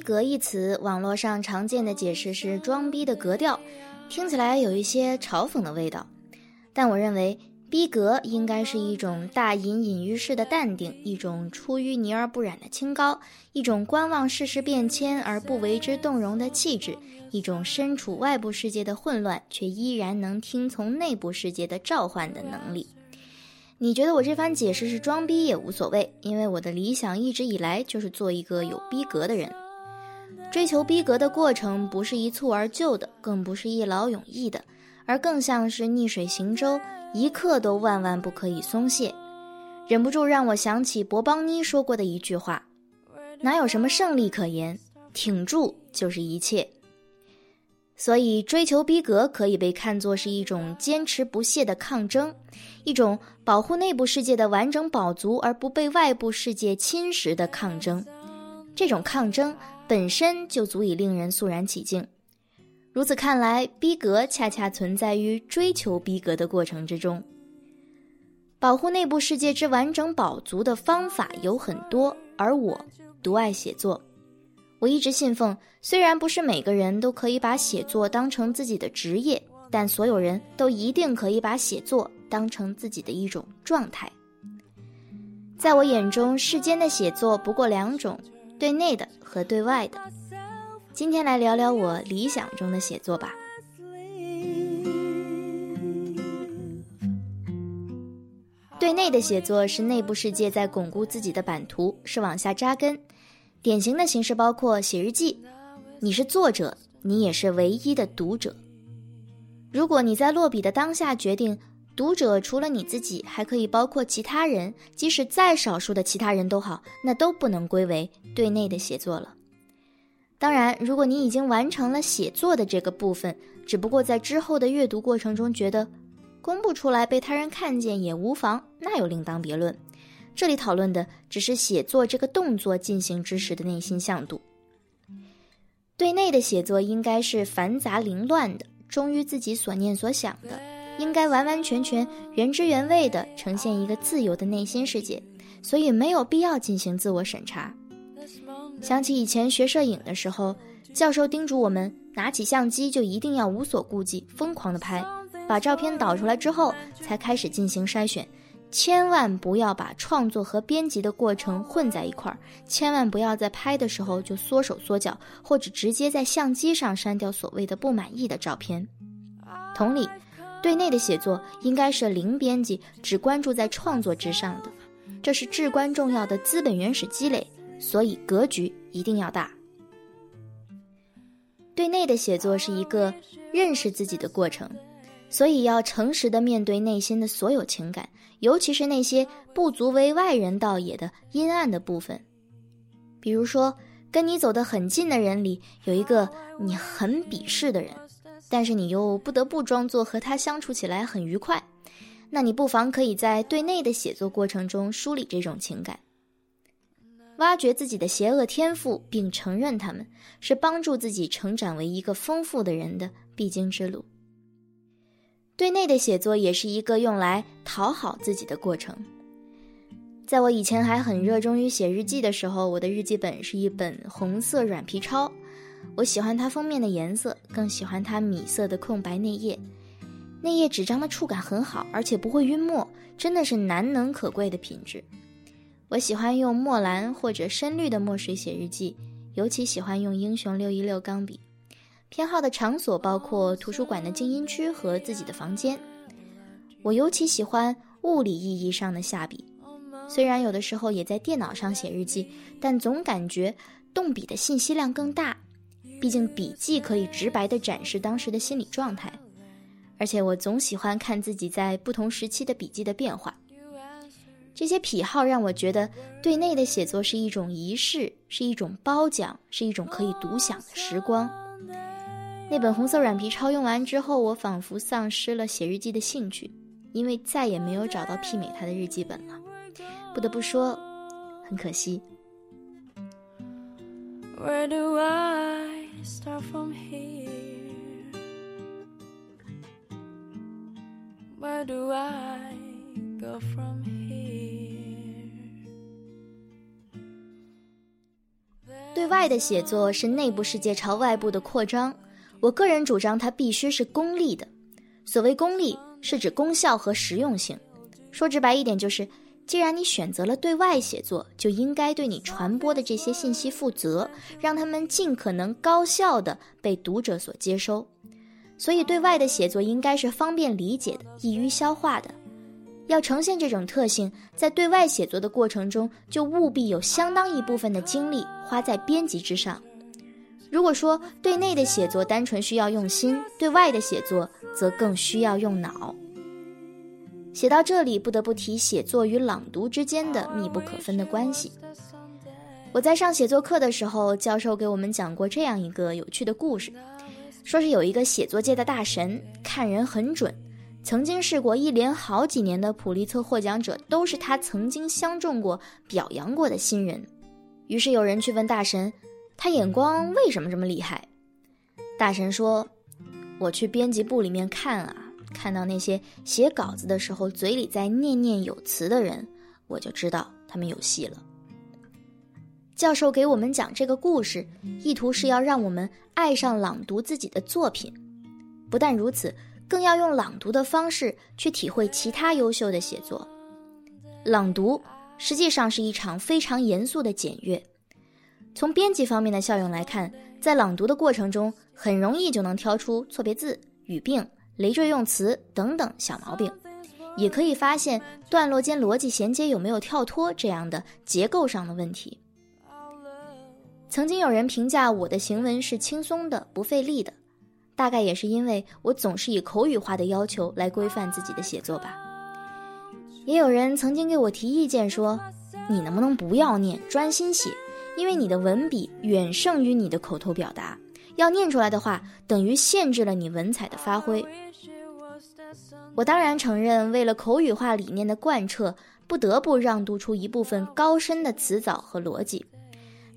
逼格一词，网络上常见的解释是装逼的格调，听起来有一些嘲讽的味道。但我认为，逼格应该是一种大隐隐于市的淡定，一种出淤泥而不染的清高，一种观望世事变迁而不为之动容的气质，一种身处外部世界的混乱却依然能听从内部世界的召唤的能力。你觉得我这番解释是装逼也无所谓，因为我的理想一直以来就是做一个有逼格的人。追求逼格的过程不是一蹴而就的，更不是一劳永逸的。而更像是逆水行舟，一刻都万万不可以松懈。忍不住让我想起博邦妮说过的一句话：“哪有什么胜利可言，挺住就是一切。”所以，追求逼格可以被看作是一种坚持不懈的抗争，一种保护内部世界的完整保足而不被外部世界侵蚀的抗争。这种抗争本身就足以令人肃然起敬。如此看来，逼格恰恰存在于追求逼格的过程之中。保护内部世界之完整保足的方法有很多，而我独爱写作。我一直信奉，虽然不是每个人都可以把写作当成自己的职业，但所有人都一定可以把写作当成自己的一种状态。在我眼中，世间的写作不过两种：对内的和对外的。今天来聊聊我理想中的写作吧。对内的写作是内部世界在巩固自己的版图，是往下扎根。典型的形式包括写日记，你是作者，你也是唯一的读者。如果你在落笔的当下决定，读者除了你自己，还可以包括其他人，即使再少数的其他人都好，那都不能归为对内的写作了。当然，如果你已经完成了写作的这个部分，只不过在之后的阅读过程中觉得公布出来被他人看见也无妨，那又另当别论。这里讨论的只是写作这个动作进行之时的内心向度。对内的写作应该是繁杂凌乱的，忠于自己所念所想的，应该完完全全原汁原味的呈现一个自由的内心世界，所以没有必要进行自我审查。想起以前学摄影的时候，教授叮嘱我们，拿起相机就一定要无所顾忌，疯狂的拍，把照片导出来之后，才开始进行筛选，千万不要把创作和编辑的过程混在一块儿，千万不要在拍的时候就缩手缩脚，或者直接在相机上删掉所谓的不满意的照片。同理，对内的写作应该是零编辑，只关注在创作之上的，这是至关重要的资本原始积累。所以格局一定要大。对内的写作是一个认识自己的过程，所以要诚实的面对内心的所有情感，尤其是那些不足为外人道也的阴暗的部分。比如说，跟你走得很近的人里有一个你很鄙视的人，但是你又不得不装作和他相处起来很愉快，那你不妨可以在对内的写作过程中梳理这种情感。挖掘自己的邪恶天赋，并承认他们，是帮助自己成长为一个丰富的人的必经之路。对内的写作也是一个用来讨好自己的过程。在我以前还很热衷于写日记的时候，我的日记本是一本红色软皮抄，我喜欢它封面的颜色，更喜欢它米色的空白内页。内页纸张的触感很好，而且不会晕墨，真的是难能可贵的品质。我喜欢用墨蓝或者深绿的墨水写日记，尤其喜欢用英雄六一六钢笔。偏好的场所包括图书馆的静音区和自己的房间。我尤其喜欢物理意义上的下笔，虽然有的时候也在电脑上写日记，但总感觉动笔的信息量更大。毕竟笔记可以直白地展示当时的心理状态，而且我总喜欢看自己在不同时期的笔记的变化。这些癖好让我觉得，对内的写作是一种仪式，是一种褒奖，是一种可以独享的时光。那本红色软皮抄用完之后，我仿佛丧失了写日记的兴趣，因为再也没有找到媲美它的日记本了。不得不说，很可惜。Where do I start from here? Where do I go from here? 对外的写作是内部世界朝外部的扩张。我个人主张它必须是功利的。所谓功利，是指功效和实用性。说直白一点，就是既然你选择了对外写作，就应该对你传播的这些信息负责，让他们尽可能高效地被读者所接收。所以，对外的写作应该是方便理解的、易于消化的。要呈现这种特性，在对外写作的过程中，就务必有相当一部分的精力花在编辑之上。如果说对内的写作单纯需要用心，对外的写作则更需要用脑。写到这里，不得不提写作与朗读之间的密不可分的关系。我在上写作课的时候，教授给我们讲过这样一个有趣的故事，说是有一个写作界的大神，看人很准。曾经试过一连好几年的普利策获奖者，都是他曾经相中过、表扬过的新人。于是有人去问大神，他眼光为什么这么厉害？大神说：“我去编辑部里面看啊，看到那些写稿子的时候嘴里在念念有词的人，我就知道他们有戏了。”教授给我们讲这个故事，意图是要让我们爱上朗读自己的作品。不但如此。更要用朗读的方式去体会其他优秀的写作。朗读实际上是一场非常严肃的检阅。从编辑方面的效用来看，在朗读的过程中，很容易就能挑出错别字、语病、累赘用词等等小毛病，也可以发现段落间逻辑衔接有没有跳脱这样的结构上的问题。曾经有人评价我的行文是轻松的、不费力的。大概也是因为我总是以口语化的要求来规范自己的写作吧。也有人曾经给我提意见说：“你能不能不要念，专心写？因为你的文笔远胜于你的口头表达，要念出来的话，等于限制了你文采的发挥。”我当然承认，为了口语化理念的贯彻，不得不让渡出一部分高深的词藻和逻辑。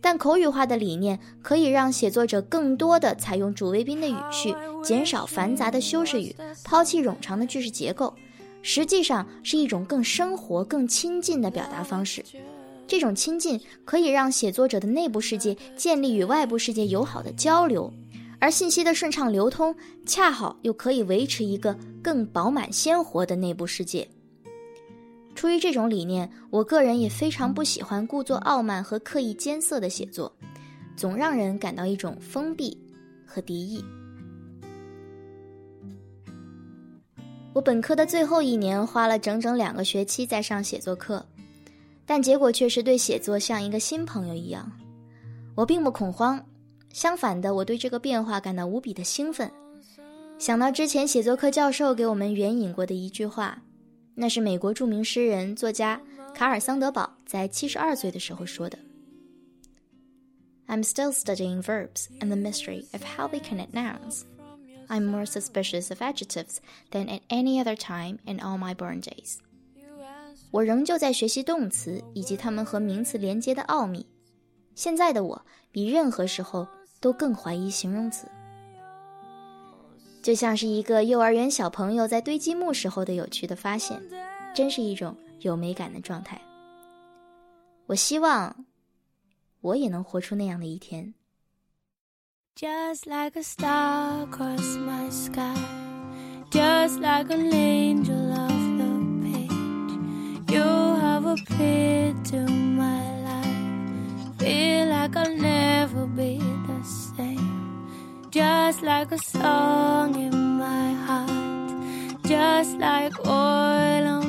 但口语化的理念可以让写作者更多的采用主谓宾的语序，减少繁杂的修饰语，抛弃冗长的句式结构，实际上是一种更生活、更亲近的表达方式。这种亲近可以让写作者的内部世界建立与外部世界友好的交流，而信息的顺畅流通，恰好又可以维持一个更饱满鲜活的内部世界。出于这种理念，我个人也非常不喜欢故作傲慢和刻意艰涩的写作，总让人感到一种封闭和敌意。我本科的最后一年花了整整两个学期在上写作课，但结果却是对写作像一个新朋友一样。我并不恐慌，相反的，我对这个变化感到无比的兴奋。想到之前写作课教授给我们援引过的一句话。那是美国著名诗人、作家卡尔·桑德堡在七十二岁的时候说的。I'm still studying verbs and the mystery of how they connect nouns. I'm more suspicious of adjectives than at any other time in all my born days. 我仍旧在学习动词以及它们和名词连接的奥秘。现在的我比任何时候都更怀疑形容词。就像是一个幼儿园小朋友在堆积木时候的有趣的发现，真是一种有美感的状态。我希望我也能活出那样的一天。just like a song in my heart, just like oil on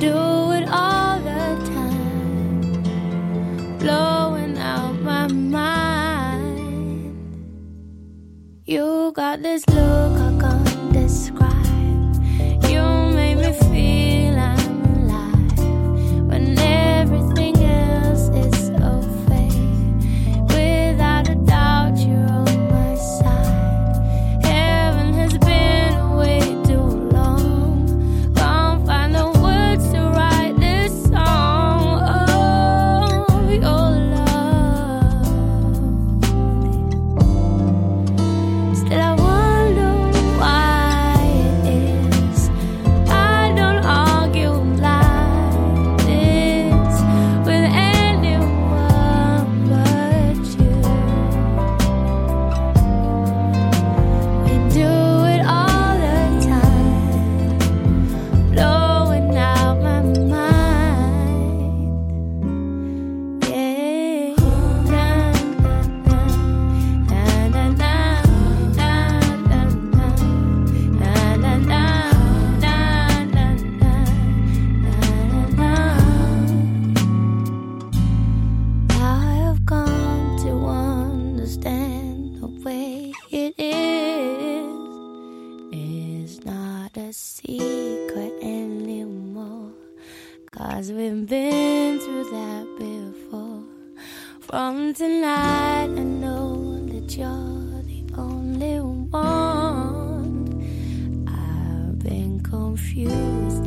do it all the time, blowing out my mind. You got this look From tonight, I know that you're the only one. I've been confused